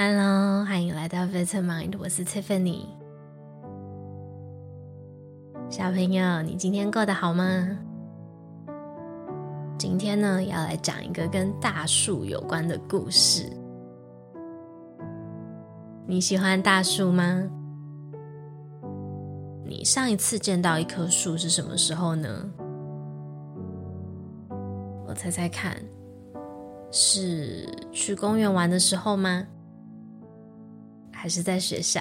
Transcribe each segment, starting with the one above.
Hello，欢迎来到 Vitamind，我是 Tiffany。小朋友，你今天过得好吗？今天呢，要来讲一个跟大树有关的故事。你喜欢大树吗？你上一次见到一棵树是什么时候呢？我猜猜看，是去公园玩的时候吗？还是在学校，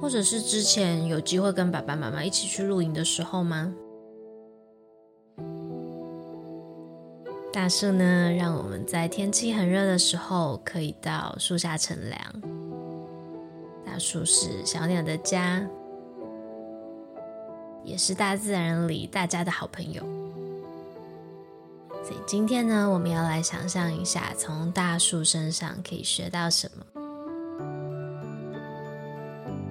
或者是之前有机会跟爸爸妈妈一起去露营的时候吗？大树呢，让我们在天气很热的时候可以到树下乘凉。大树是小鸟的家，也是大自然里大家的好朋友。所以今天呢，我们要来想象一下，从大树身上可以学到什么。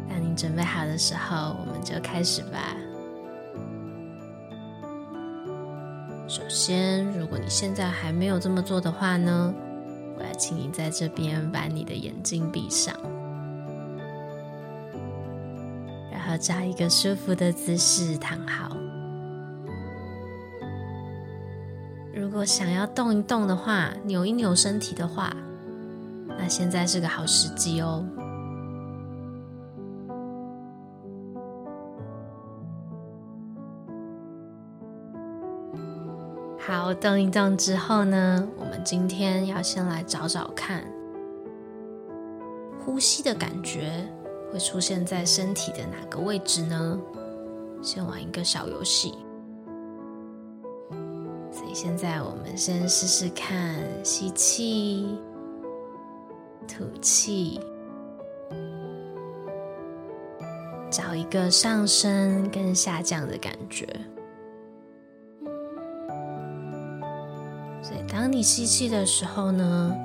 当你准备好的时候，我们就开始吧。首先，如果你现在还没有这么做的话呢，我要请你在这边把你的眼睛闭上，然后找一个舒服的姿势躺好。果想要动一动的话，扭一扭身体的话，那现在是个好时机哦。好，动一动之后呢，我们今天要先来找找看，呼吸的感觉会出现在身体的哪个位置呢？先玩一个小游戏。现在我们先试试看，吸气，吐气，找一个上升跟下降的感觉。所以，当你吸气的时候呢，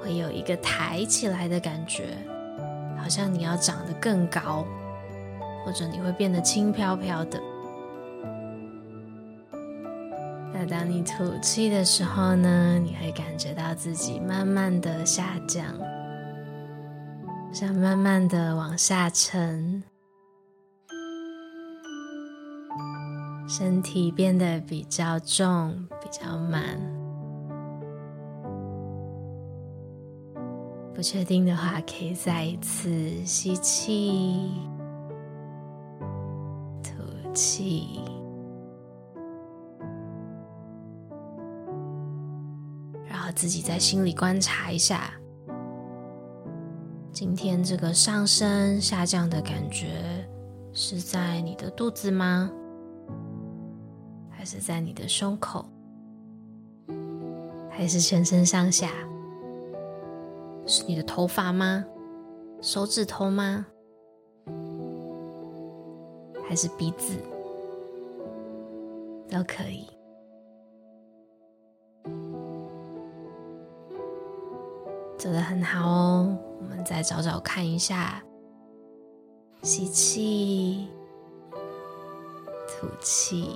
会有一个抬起来的感觉，好像你要长得更高，或者你会变得轻飘飘的。当你吐气的时候呢，你会感觉到自己慢慢的下降，像慢慢的往下沉，身体变得比较重。比较慢，不确定的话，可以再一次吸气、吐气，自己在心里观察一下，今天这个上升下降的感觉是在你的肚子吗？还是在你的胸口？还是全身上下？是你的头发吗？手指头吗？还是鼻子？都可以。做得很好哦。我们再找找看一下，吸气，吐气。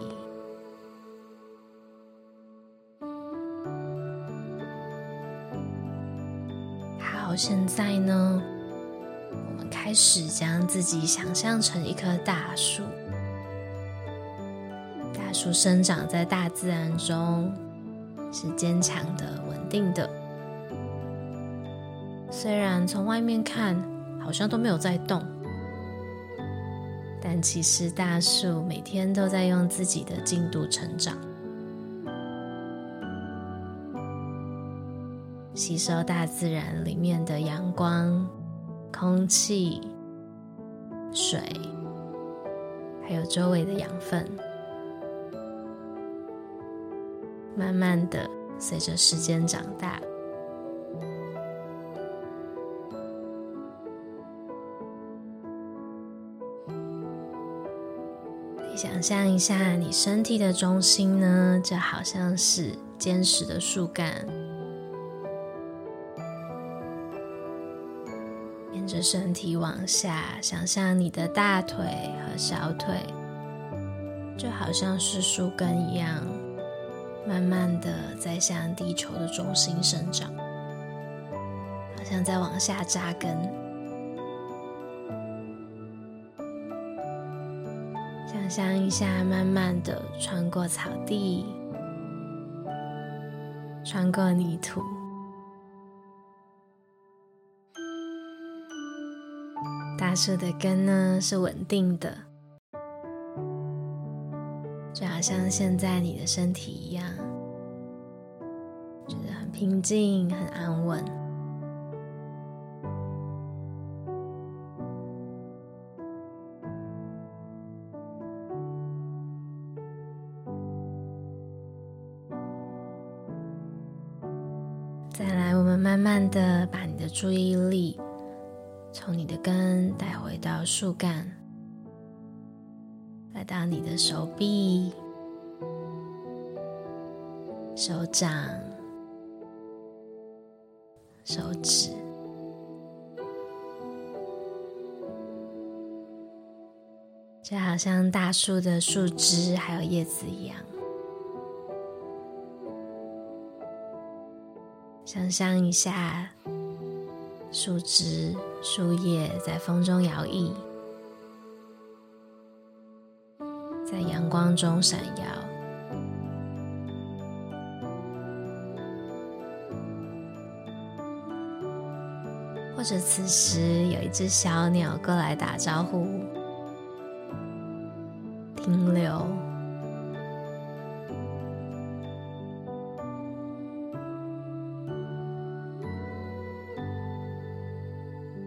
好现在呢，我们开始将自己想象成一棵大树。大树生长在大自然中，是坚强的、稳定的。虽然从外面看好像都没有在动，但其实大树每天都在用自己的进度成长。吸收大自然里面的阳光、空气、水，还有周围的养分，慢慢的随着时间长大。想象一下，你身体的中心呢，就好像是坚实的树干。沿着身体往下，想象你的大腿和小腿，就好像是树根一样，慢慢的在向地球的中心生长。好像在往下扎根。象一下，慢慢的穿过草地，穿过泥土。大树的根呢，是稳定的，就好像现在你的身体一样，觉得很平静、很安稳。注意力。从你的根带回到树干，来到你的手臂、手掌、手指，就好像大树的树枝还有叶子一样。想象一下。树枝、树叶在风中摇曳，在阳光中闪耀，或者此时有一只小鸟过来打招呼、停留。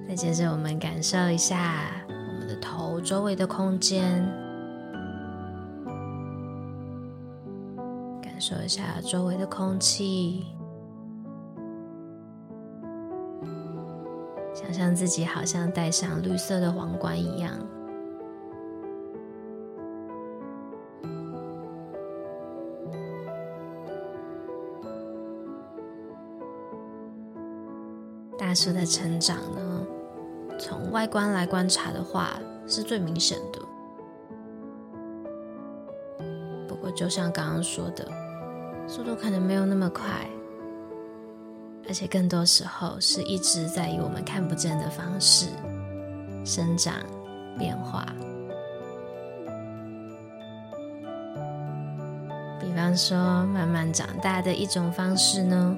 再接着，我们感受一下我们的头周围的空间，感受一下周围的空气，想象自己好像戴上绿色的皇冠一样。大树的成长呢，从外观来观察的话，是最明显的。不过，就像刚刚说的，速度可能没有那么快，而且更多时候是一直在以我们看不见的方式生长变化。比方说，慢慢长大的一种方式呢，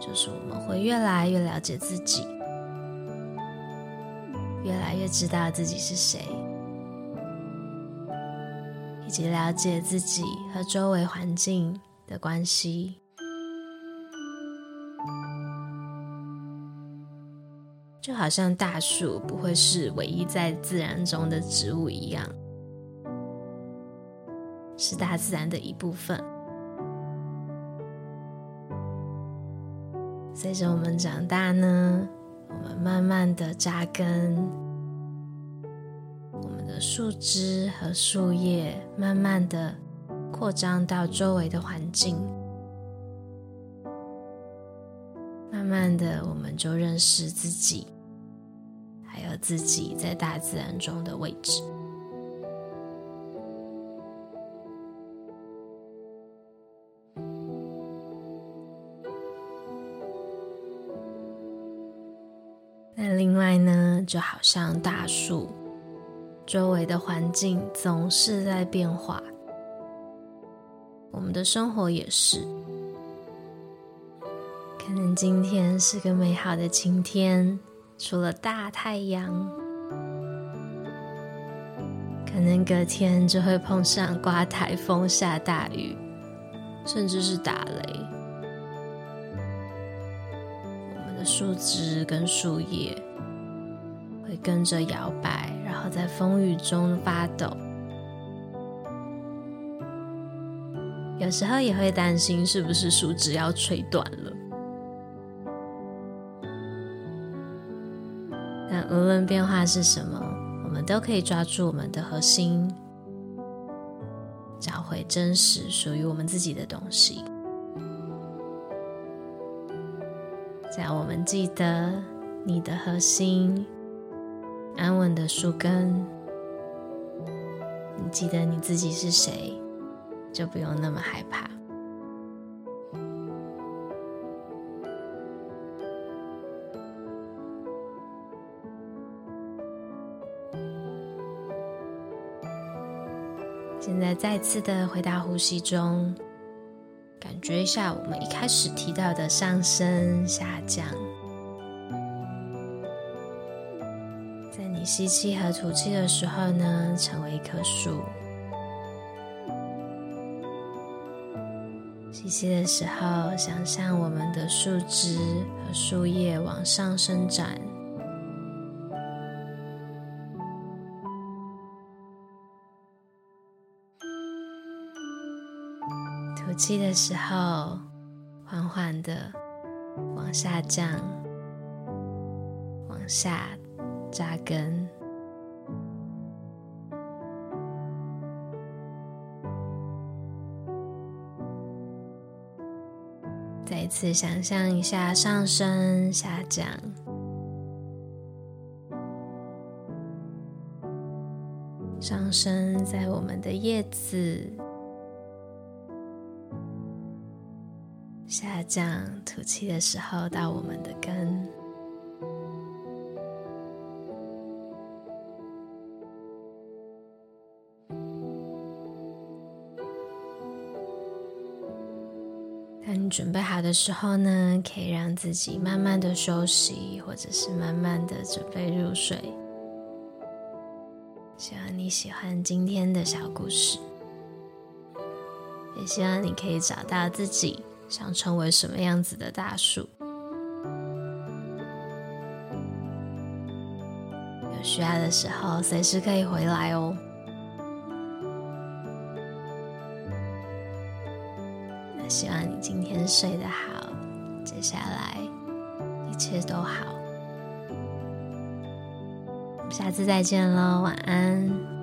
就是我们会越来越了解自己。知道自己是谁，以及了解自己和周围环境的关系，就好像大树不会是唯一在自然中的植物一样，是大自然的一部分。随着我们长大呢，我们慢慢的扎根，的树枝和树叶慢慢的扩张到周围的环境，慢慢的我们就认识自己，还有自己在大自然中的位置。那另外呢，就好像大树周围的环境总是在变化，我们的生活也是。可能今天是个美好的晴天，出了大太阳，可能隔天就会碰上刮台风、下大雨，甚至是打雷。我们的树枝跟树叶会跟着摇摆，然后在风雨中发抖。有时候也会担心是不是树枝要吹断了。但无论变化是什么，我们都可以抓住我们的核心，找回真实属于我们自己的东西。只要我们记得你的核心，安稳的树根。你记得你自己是谁就不用那么害怕。现在再次的回到呼吸中感觉一下我们一开始提到的上升下降。吸气和吐气的时候呢，成为一棵树。吸气的时候，想象我们的树枝和树叶往上伸展。吐气的时候，缓缓的往下降，往下扎根。再一次想象一下上升、下降，上升在我们的叶子。下降，吐气的时候到我们的根。准备好的时候呢，可以让自己慢慢的休息，或者是慢慢的准备入睡。希望你喜欢今天的小故事，也希望你可以找到自己。想成为什么样子的大树？有需要的时候，随时可以回来哦。希望你今天睡得好，接下来一切都好。下次再见喽，晚安。